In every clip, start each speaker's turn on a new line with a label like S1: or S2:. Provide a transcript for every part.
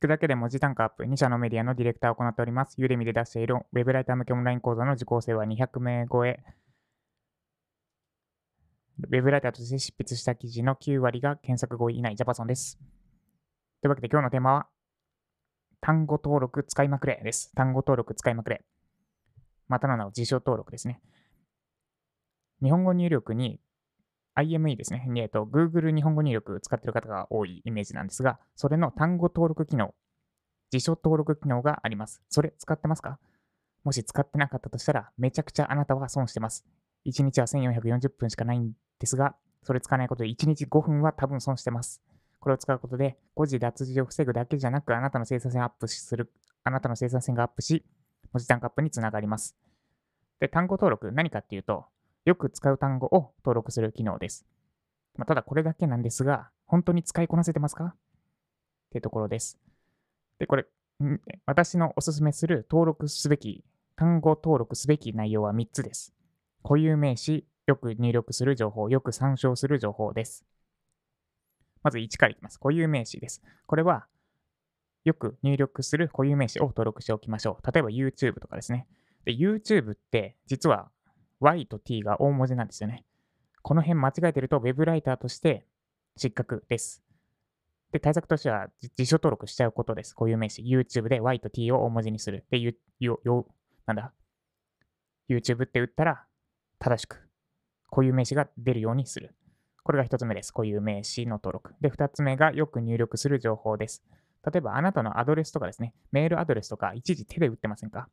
S1: くだけで文字単価アップ、2社のメディアのディレクターを行っております。ユーデミで出しているウェブライター向けオンライン講座の受講生は200名超え。ウェブライターとして執筆した記事の9割が検索語以内、ジャパソンです。というわけで今日のテーマは、単語登録使いまくれです。単語登録使いまくれ。またの名を辞書登録ですね。日本語入力に IME ですね。えっと、Google 日本語入力使ってる方が多いイメージなんですが、それの単語登録機能、辞書登録機能があります。それ使ってますか？もし使ってなかったとしたら、めちゃくちゃあなたは損してます。1日は1440分しかないんですが、それ使わないことで1日5分は多分損してます。これを使うことで、誤字脱字を防ぐだけじゃなく、あなたの生産性アップする、あなたの生産性がアップし、文字単価アップにつながります。で、単語登録、何かっていうと、よく使う単語を登録する機能です。まあ、ただこれだけなんですが、本当に使いこなせてますか？っていうところです。で、これ、私のおすすめする登録すべき、単語登録すべき内容は3つです。固有名詞、よく入力する情報、よく参照する情報です。まず1からいきます。固有名詞です。これは、よく入力する固有名詞を登録しておきましょう。例えば YouTube とかですね。で、YouTube って実は Y と T が大文字なんですよね。この辺間違えてると Web ライターとして失格です。で、対策としては辞書登録しちゃうことです。固有名詞。YouTube で Y と T を大文字にする。で、ゆ、よ、よ、なんだ ?YouTube って打ったら正しく固有名詞が出るようにする。これが一つ目です。固有名詞の登録。で、二つ目がよく入力する情報です。例えば、あなたのアドレスとかですね、メールアドレスとか、一時手で打ってませんか？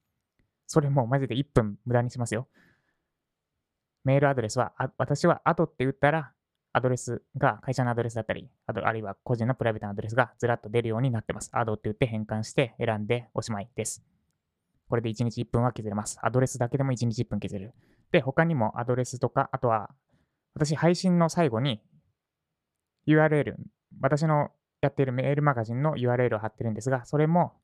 S1: それもうマジで1分無駄にしますよ。メールアドレスは、あ私は後って打ったら、アドレスが会社のアドレスだったり、あとあるいは個人のプライベートなアドレスがずらっと出るようになってます。アドって言って変換して選んでおしまいです。これで1日1分は削れます。アドレスだけでも1日1分削れる。で、他にもアドレスとか、あとは、私配信の最後に URL、私のやっているメールマガジンの URL を貼ってるんですが、それも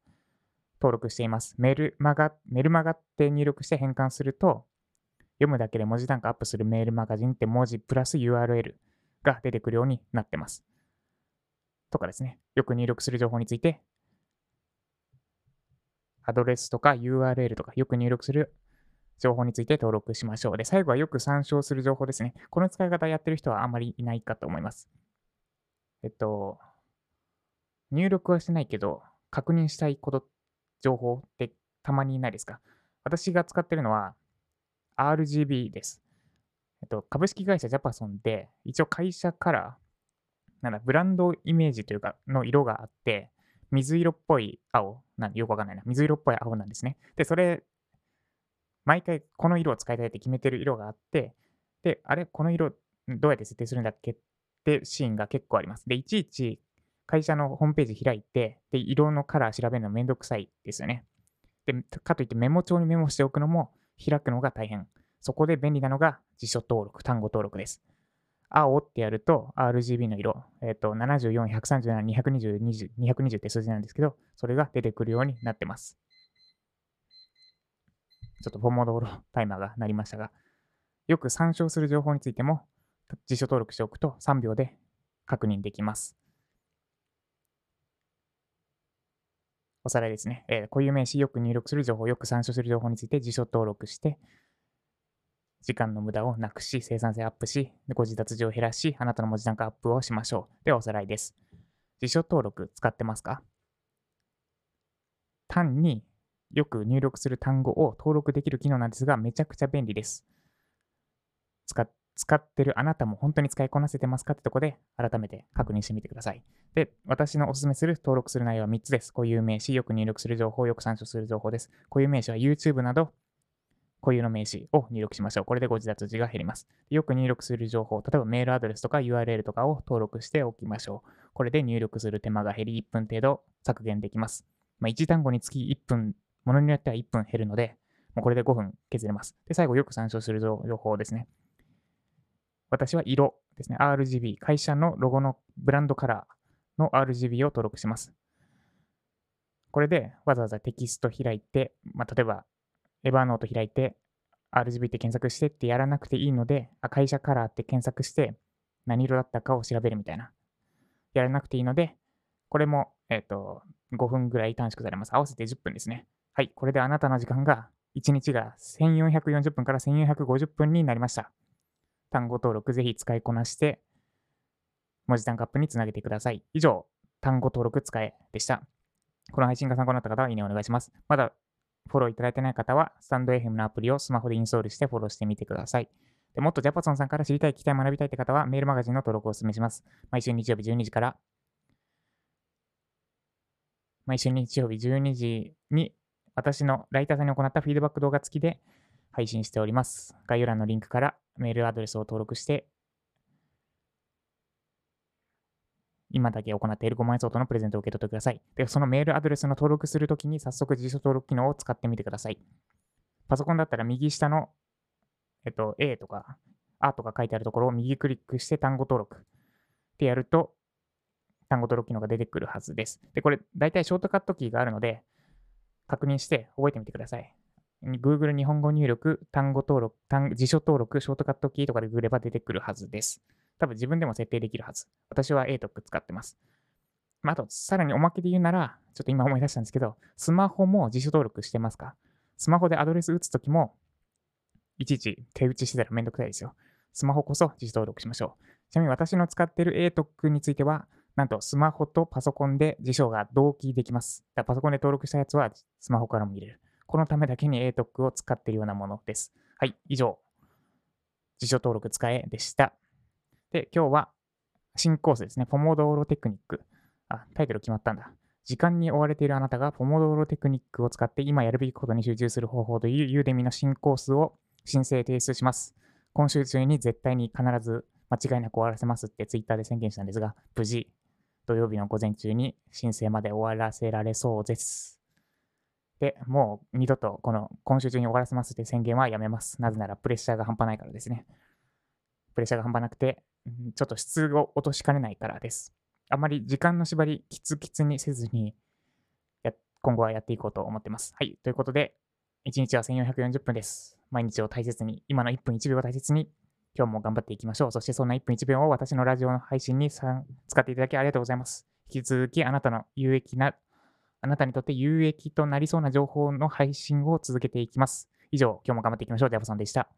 S1: 登録しています。メールマガ、メルマガって入力して変換すると、読むだけで文字単価アップするメールマガジンって文字プラス URL が出てくるようになってます。とかですね。よく入力する情報について、アドレスとか URL とかよく入力する情報について登録しましょう。で、最後はよく参照する情報ですね。この使い方やってる人はあまりいないかと思います。えっと、入力はしてないけど、確認したいこと、情報ってたまにいないですか？私が使ってるのは RGB です。えっと、株式会社ジャパソンで、一応会社から、なんだ、ブランドイメージというか、の色があって、水色っぽい青、なんよくわかんないな。水色っぽい青なんですね。で、それ、毎回この色を使いたいって決めてる色があって、で、あれ、この色どうやって設定するんだっけ？ってシーンが結構あります。で、いちいち会社のホームページ開いて、で、色のカラー調べるのめんどくさいですよね。で、かといってメモ帳にメモしておくのも開くのが大変。そこで便利なのが辞書登録、単語登録です。青ってやると RGB の色、えっ、と、74、137、220、20 220って数字なんですけど、それが出てくるようになってます。ちょっとポモドーロタイマーが鳴りましたが、よく参照する情報についても辞書登録しておくと3秒で確認できます。おさらいですね。えー固有名詞、よく入力する情報、よく参照する情報について辞書登録して、時間の無駄をなくし、生産性アップし、ご自脱字を減らし、あなたの文字単価アップをしましょう。ではおさらいです。辞書登録使ってますか？単によく入力する単語を登録できる機能なんですが、めちゃくちゃ便利です。使使ってるあなたも本当に使いこなせてますか？ってとこで改めて確認してみてください。で、私のおすすめする登録する内容は3つです。固有名詞、よく入力する情報、よく参照する情報です。固有名詞は YouTube など固有の名詞を入力しましょう。これでご自脱字が減ります。よく入力する情報、例えばメールアドレスとか URL とかを登録しておきましょう。これで入力する手間が減り1分程度削減できます。まあ、1単語につき1分、ものによっては1分減るので、もうこれで5分削れます。で、最後よく参照する情報ですね。私は色ですね。RGB、会社のロゴのブランドカラーの RGB を登録します。これでわざわざテキスト開いて、まあ、例えばエヴァーノート開いて RGB って検索してってやらなくていいので、あ会社カラーって検索して何色だったかを調べるみたいな。やらなくていいので、これも、えっ、と、5分ぐらい短縮されます。合わせて10分ですね。はい。これであなたの時間が、1日が1440分から1450分になりました。単語登録ぜひ使いこなして、文字単価アップにつなげてください。以上、単語登録使えでした。この配信が参考になった方は、いいねお願いします。まだフォローいただいてない方は、スタンド FM のアプリをスマホでインストールしてフォローしてみてください。でもっとジャパソンさんから知りたい、聞きたい、学びたいって方は、メールマガジンの登録をお勧めします。毎週日曜日12時から、毎週日曜日12時に、私のライターさんに行ったフィードバック動画付きで配信しております。概要欄のリンクからメールアドレスを登録して今だけ行っている5万円相当のプレゼントを受け取ってください。で、そのメールアドレスの登録するときに早速辞書登録機能を使ってみてください。パソコンだったら右下の、えっと、A とか A とか書いてあるところを右クリックして単語登録ってやると単語登録機能が出てくるはずです。で、これ大体ショートカットキーがあるので確認して覚えてみてください。Google 日本語入力、単語登録、単辞書登録、ショートカットキーとかでググれば出てくるはずです。多分自分でも設定できるはず。私は ATOC 使ってます。まあ、あと、さらにおまけで言うなら、ちょっと今思い出したんですけど、スマホも辞書登録してますか？スマホでアドレス打つときも、いちいち手打ちしてたらめんどくさいですよ。スマホこそ辞書登録しましょう。ちなみに私の使っている ATOC については、なんとスマホとパソコンで辞書が同期できます。だパソコンで登録したやつはスマホからも入れる。このためだけに ATOC を使っているようなものです。はい、以上。辞書登録使えでした。で、今日は新コースですね。ポモドーロテクニック。あ、タイトル決まったんだ。時間に追われているあなたがポモドーロテクニックを使って今やるべきことに集中する方法というユーデミの新コースを申請提出します。今週中に絶対に必ず間違いなく終わらせますってツイッターで宣言したんですが、無事土曜日の午前中に申請まで終わらせられそうです。で、もう二度とこの今週中に終わらせますって宣言はやめます。なぜならプレッシャーが半端ないからですね。プレッシャーが半端なくて、ちょっと質を落としかねないからです。あまり時間の縛り、キツキツにせずに今後はやっていこうと思ってます。はい。ということで、1日は1440分です。毎日を大切に、今の1分1秒を大切に、今日も頑張っていきましょう。そしてそんな1分1秒を私のラジオの配信に使っていただきありがとうございます。引き続きあなたの有益な、あなたにとって有益となりそうな情報の配信を続けていきます。以上、今日も頑張っていきましょう。デアボさんでした。